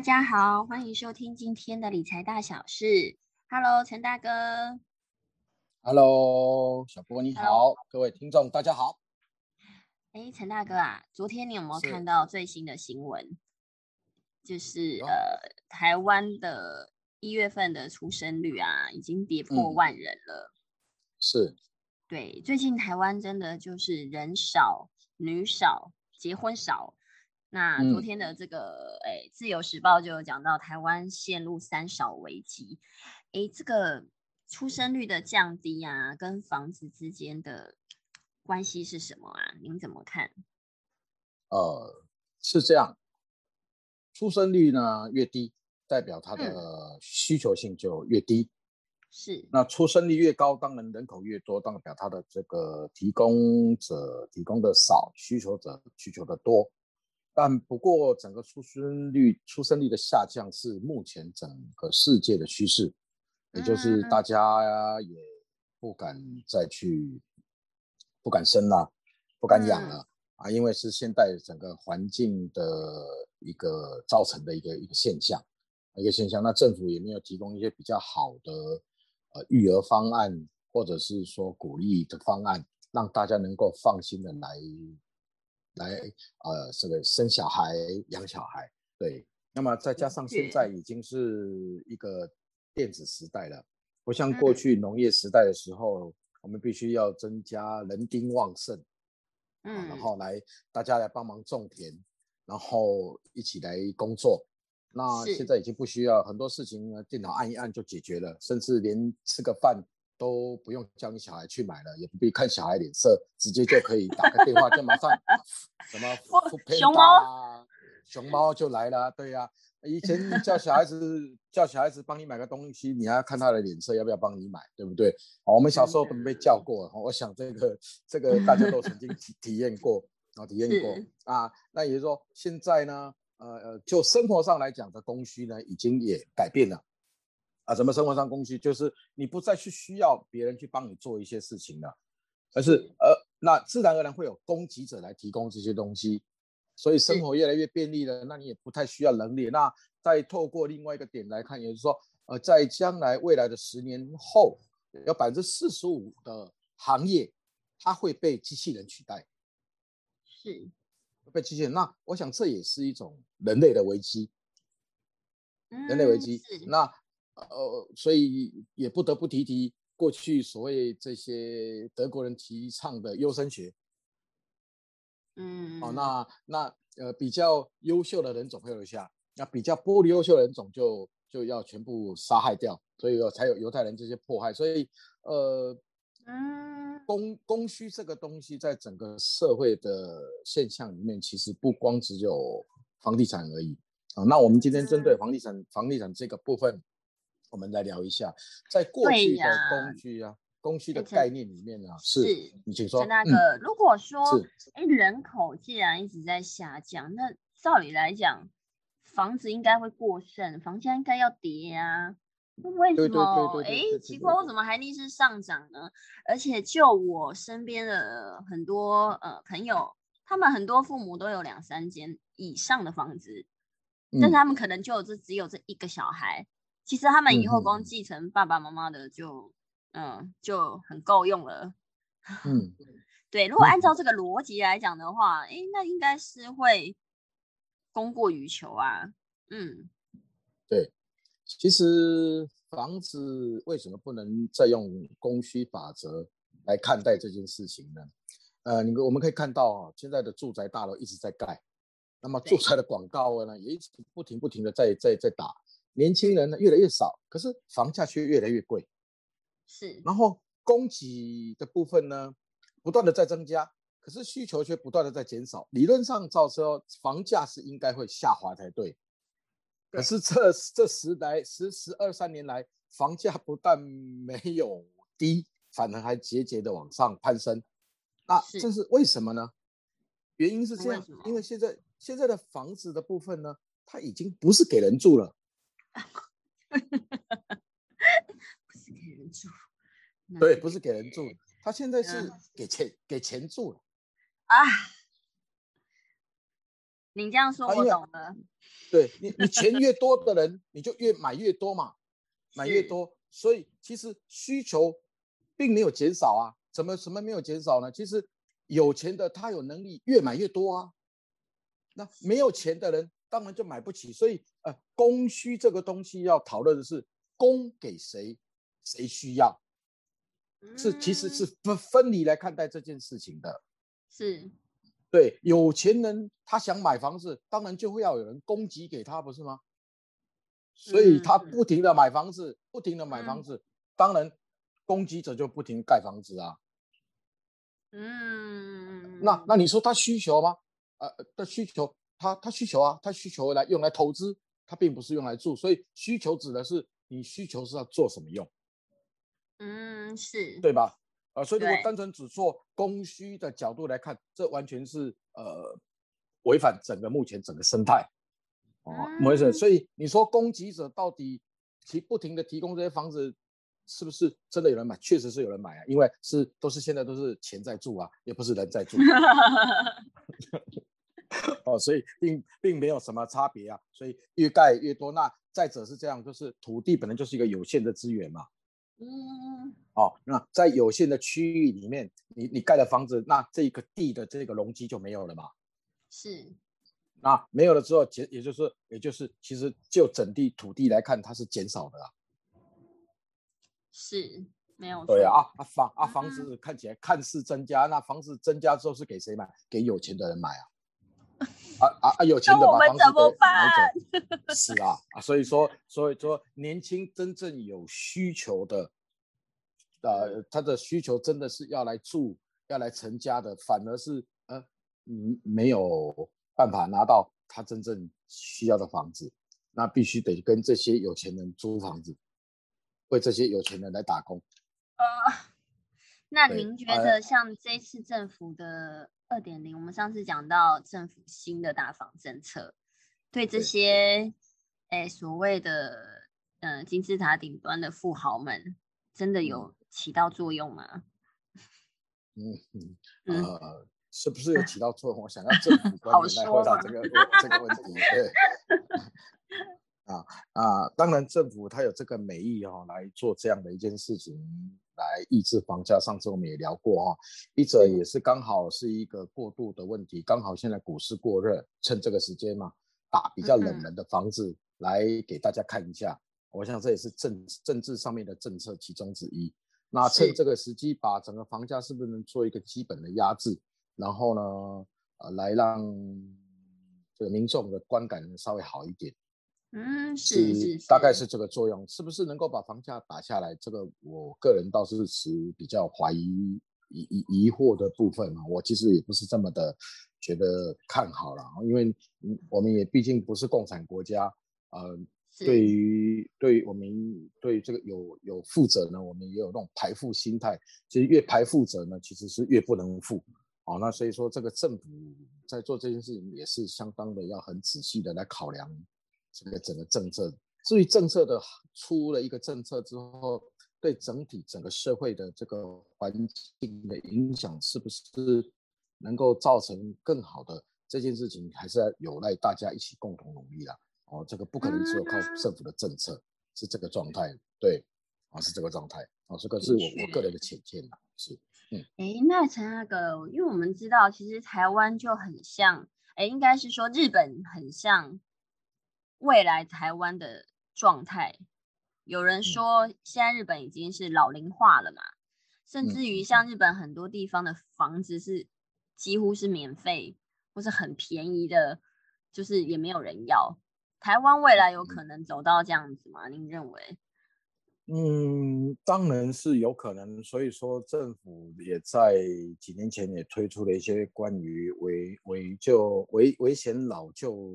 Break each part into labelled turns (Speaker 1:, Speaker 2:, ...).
Speaker 1: 大家好，欢迎收听今天的理财大小事。Hello，陈大哥。
Speaker 2: Hello，小波你好，各位听众大家好。
Speaker 1: 哎，陈大哥啊，昨天你有没有看到最新的新闻？就是呃，台湾的一月份的出生率啊，已经跌破万人了。
Speaker 2: 是。
Speaker 1: 对，最近台湾真的就是人少、女少、结婚少。那昨天的这个，哎，《自由时报》就有讲到台湾陷入三少危机。哎，这个出生率的降低啊，跟房子之间的关系是什么啊？您怎么看？
Speaker 2: 呃，是这样，出生率呢越低，代表它的需求性就越低。
Speaker 1: 是。
Speaker 2: 那出生率越高，当然人口越多，代表它的这个提供者提供的少，需求者需求的多。但不过，整个出生率出生率的下降是目前整个世界的趋势，也就是大家也不敢再去不敢生了，不敢养了啊，因为是现代整个环境的一个造成的一个一个现象，一个现象。那政府也没有提供一些比较好的呃育儿方案，或者是说鼓励的方案，让大家能够放心的来。来，呃，这个生小孩、养小孩，对。那么再加上现在已经是一个电子时代了，不像过去农业时代的时候，我们必须要增加人丁旺盛，嗯，然后来大家来帮忙种田，然后一起来工作。那现在已经不需要很多事情呢，电脑按一按就解决了，甚至连吃个饭。都不用叫你小孩去买了，也不必看小孩脸色，直接就可以打个电话就马上 什么
Speaker 1: 熊猫，
Speaker 2: 熊猫就来了。对呀，以前叫小孩子叫小孩子帮你买个东西，你还要看他的脸色要不要帮你买，对不对？我们小时候都被叫过，我想这个这个大家都曾经体体验过啊，体验过啊。那也就是说，现在呢，呃呃，就生活上来讲的供需呢，已经也改变了。啊，什么生活上工具，就是你不再去需要别人去帮你做一些事情了，而是呃，那自然而然会有供给者来提供这些东西，所以生活越来越便利了。那你也不太需要人力。那再透过另外一个点来看，也就是说，呃，在将来未来的十年后，有百分之四十五的行业，它会被机器人取代，
Speaker 1: 是
Speaker 2: 被机器人。那我想这也是一种人类的危机，人类危机。那呃，所以也不得不提提过去所谓这些德国人提倡的优生学。
Speaker 1: 嗯，
Speaker 2: 哦，那那呃比较优秀的人种会留下，那比较不优秀的人种就就要全部杀害掉，所以才有犹太人这些迫害。所以呃，嗯，供供需这个东西在整个社会的现象里面，其实不光只有房地产而已啊。那我们今天针对房地产房地产这个部分。我们来聊一下，在过去的工具啊，供需的概念里面呢，是，你请说。
Speaker 1: 那个，如果说，哎，人口既然一直在下降，那照理来讲，房子应该会过剩，房价应该要跌啊。为什么？哎，奇怪，为什么还逆势上涨呢？而且就我身边的很多呃朋友，他们很多父母都有两三间以上的房子，但是他们可能就这只有这一个小孩。其实他们以后光继承爸爸妈妈的就，嗯，就很够用了。
Speaker 2: 嗯，
Speaker 1: 对。如果按照这个逻辑来讲的话，哎，那应该是会供过于求啊。嗯，
Speaker 2: 对。其实房子为什么不能再用供需法则来看待这件事情呢？呃，你我们可以看到啊，现在的住宅大楼一直在盖，那么住宅的广告呢，也一直不停不停的在在在打。年轻人呢越来越少，可是房价却越来越贵，
Speaker 1: 是。
Speaker 2: 然后供给的部分呢，不断的在增加，可是需求却不断的在减少。理论上照说，房价是应该会下滑才对。可是这这十来十十二三年来，房价不但没有低，反而还节节的往上攀升。那这是为什么呢？原因是这样，因为现在现在的房子的部分呢，它已经不是给人住了。
Speaker 1: 不是给人住，
Speaker 2: 对，不是给人住，他现在是给钱给钱住了
Speaker 1: 啊。你这样说，我懂了。
Speaker 2: 对你，你钱越多的人，你就越买越多嘛，买越多。所以其实需求并没有减少啊，怎么什么没有减少呢？其实有钱的他有能力越买越多啊，那没有钱的人当然就买不起。所以呃，供需这个东西要讨论的是供给谁，谁需要，是其实是分分离来看待这件事情的。
Speaker 1: 是，
Speaker 2: 对，有钱人他想买房子，当然就会要有人供给给他，不是吗？所以他不停的买房子，不停的买房子，当然供给者就不停盖房子啊。嗯，那那你说他需求吗？呃，的需求，他他需求啊，他需求来用来投资，他并不是用来住，所以需求指的是你需求是要做什么用？
Speaker 1: 嗯，是
Speaker 2: 对吧？啊，所以如果单纯只做供需的角度来看，这完全是呃违反整个目前整个生态。哦，没事。所以你说供给者到底其不停的提供这些房子，是不是真的有人买？确实是有人买啊，因为是都是现在都是钱在住啊，也不是人在住。哦，所以并并没有什么差别啊。所以越盖越多。那再者是这样，就是土地本来就是一个有限的资源嘛。嗯。哦，那在有限的区域里面，你你盖的房子，那这个地的这个容积就没有了嘛？
Speaker 1: 是。
Speaker 2: 那没有了之后，减也就是，也就是，其实就整地土地来看，它是减少的啦。
Speaker 1: 是，没有
Speaker 2: 对啊啊房啊房子看起来看似增加，那房子增加之后是给谁买？给有钱的人买啊。啊啊啊！有钱的把房子给买走。是啊啊，所以说，所以说，年轻真正有需求的，呃，他的需求真的是要来住、要来成家的，反而是呃，嗯，没有。办法拿到他真正需要的房子，那必须得跟这些有钱人租房子，为这些有钱人来打工。呃，
Speaker 1: 那您觉得像这次政府的二点零，我们上次讲到政府新的大房政策，对这些哎所谓的嗯金字塔顶端的富豪们，真的有起到作用吗？
Speaker 2: 嗯嗯呃。是不是有起到作用？我想要政府 官员来回答这个这个问题。对，啊啊，当然政府他有这个美意哦，来做这样的一件事情，来抑制房价。上次我们也聊过哈，一者也是刚好是一个过渡的问题，刚好现在股市过热，趁这个时间嘛，打比较冷门的房子来给大家看一下。我想这也是政政治上面的政策其中之一。那趁这个时机，把整个房价是不是能做一个基本的压制？然后呢，呃，来让这个民众的观感稍微好一点，
Speaker 1: 嗯，是是，
Speaker 2: 大概是这个作用，是不是能够把房价打下来？这个我个人倒是持比较怀疑疑疑疑惑的部分啊，我其实也不是这么的觉得看好了，因为我们也毕竟不是共产国家，呃，对于对于我们对这个有有负责呢，我们也有那种排富心态，其实越排富者呢，其实是越不能富。好，那所以说这个政府在做这件事情也是相当的要很仔细的来考量这个整个政策。至于政策的出了一个政策之后，对整体整个社会的这个环境的影响是不是能够造成更好的这件事情，还是要有赖大家一起共同努力啦。哦，这个不可能只有靠政府的政策，是这个状态。对，啊，是这个状态。啊，这个是我我个人的浅见啦，是。
Speaker 1: 嗯哎，那陈大哥，因为我们知道，其实台湾就很像，哎，应该是说日本很像未来台湾的状态。有人说，现在日本已经是老龄化了嘛，甚至于像日本很多地方的房子是几乎是免费或是很便宜的，就是也没有人要。台湾未来有可能走到这样子吗？您认为？
Speaker 2: 嗯，当然是有可能。所以说，政府也在几年前也推出了一些关于维维旧、维维险老旧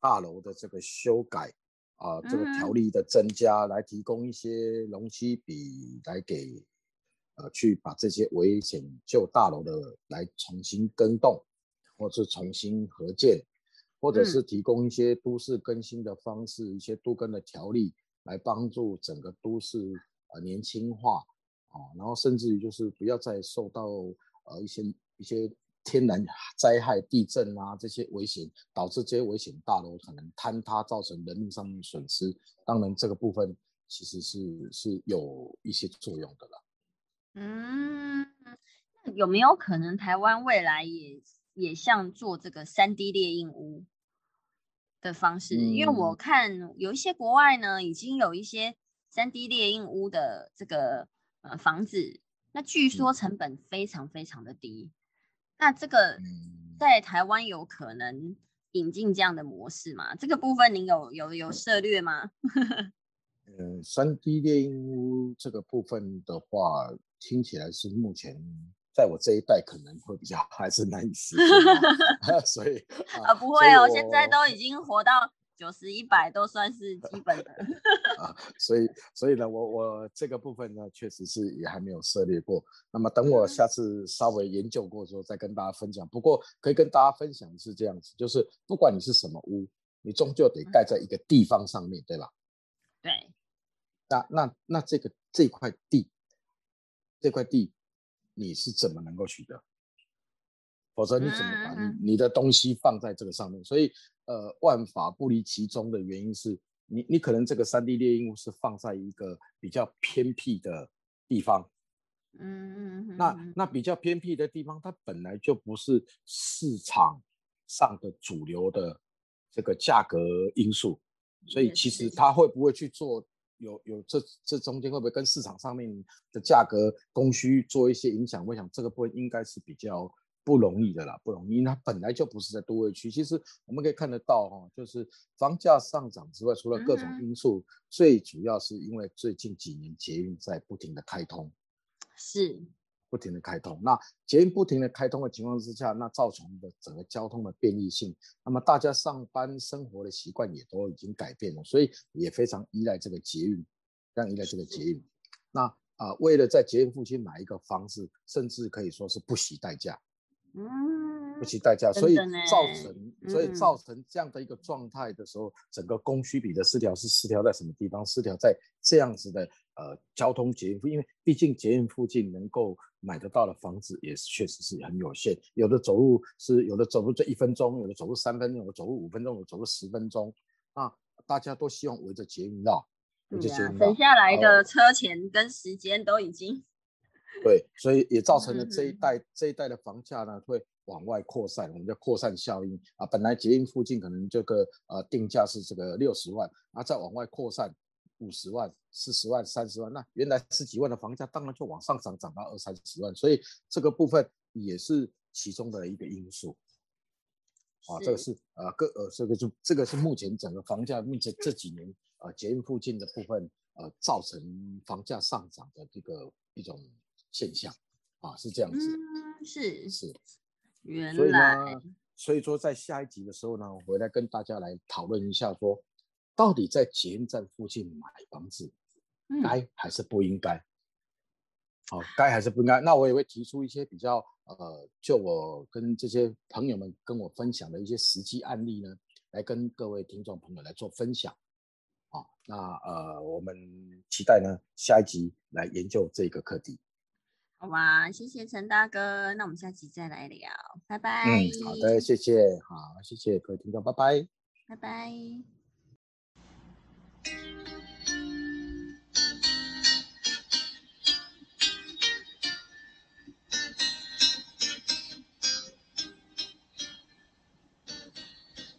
Speaker 2: 大楼的这个修改啊，这个条例的增加，来提供一些容积比来给呃，去把这些危险旧大楼的来重新更动，或是重新合建，或者是提供一些都市更新的方式，一些都更的条例。来帮助整个都市呃年轻化啊，然后甚至于就是不要再受到呃一些一些天然灾害、地震啊这些危险，导致这些危险大楼可能坍塌，造成人命上面损失。当然，这个部分其实是是有一些作用的啦。
Speaker 1: 嗯，有没有可能台湾未来也也像做这个三 D 猎印屋的方式？因为我看有一些国外呢，已经有一些三 D 猎印屋的这个呃房子，那据说成本非常非常的低。那这个在台湾有可能引进这样的模式吗？这个部分您有有有涉略吗？
Speaker 2: 呃，三 D 猎鹰屋这个部分的话，听起来是目前在我这一代可能会比较 还是难以实现，所以
Speaker 1: 啊不会哦，现在都已经活到。九十一百都算是 基本的
Speaker 2: 啊，所以所以呢，我我这个部分呢，确实是也还没有涉猎过。那么等我下次稍微研究过之后，再跟大家分享。不过可以跟大家分享的是这样子，就是不管你是什么屋，你终究得盖在一个地方上面对吧？
Speaker 1: 对。
Speaker 2: 那那那这个这块地，这块地你是怎么能够取得？否则你怎么把你你的东西放在这个上面？所以。呃，万法不离其中的原因是你，你可能这个三 D 猎鹰是放在一个比较偏僻的地方，
Speaker 1: 嗯嗯，
Speaker 2: 那那比较偏僻的地方，它本来就不是市场上的主流的这个价格因素，所以其实它会不会去做，有有这这中间会不会跟市场上面的价格供需做一些影响？我想这个部分应该是比较。不容易的啦，不容易。那本来就不是在都会区。其实我们可以看得到，哈，就是房价上涨之外，除了各种因素，最主要是因为最近几年捷运在不停的开通，
Speaker 1: 是
Speaker 2: 不停的开通。那捷运不停的开通的情况之下，那造成的整个交通的便利性，那么大家上班生活的习惯也都已经改变了，所以也非常依赖这个捷运，非常依赖这个捷运。那啊，为了在捷运附近买一个房子，甚至可以说是不惜代价。
Speaker 1: 嗯，
Speaker 2: 不惜代价，所以造成，所以造成这样的一个状态的时候，整个供需比的失调是失调在什么地方？失调在这样子的呃交通捷运，因为毕竟捷运附近能够买得到的房子也确实是很有限，有的走路是有的走路这一分钟，有的走路三分钟，有的走路五分钟，有的走路十分钟，啊大家都希望围着捷运绕，围着捷运绕，
Speaker 1: 省下来的车钱跟时间都已经。
Speaker 2: 对，所以也造成了这一代这一代的房价呢会往外扩散，我们叫扩散效应啊。本来捷运附近可能这个呃定价是这个六十万，然后再往外扩散五十万、四十万、三十万，那原来十几万的房价当然就往上涨，涨到二三十万。所以这个部分也是其中的一个因素啊。这个是呃各呃这个就这个是目前整个房价目前这几年呃捷运附近的部分呃造成房价上涨的这个一种。现象啊，是这样子，
Speaker 1: 是
Speaker 2: 是，
Speaker 1: 原
Speaker 2: 来，所以说在下一集的时候呢，我回来跟大家来讨论一下，说到底在捷运站附近买房子，该还是不应该？好，该还是不应该？那我也会提出一些比较呃，就我跟这些朋友们跟我分享的一些实际案例呢，来跟各位听众朋友来做分享。好，那呃，我们期待呢下一集来研究这个课题。
Speaker 1: 好吧，谢谢陈大哥，那我们下期再来聊，拜拜。
Speaker 2: 嗯，好的，谢谢，好，谢谢各位听众，拜拜，
Speaker 1: 拜拜。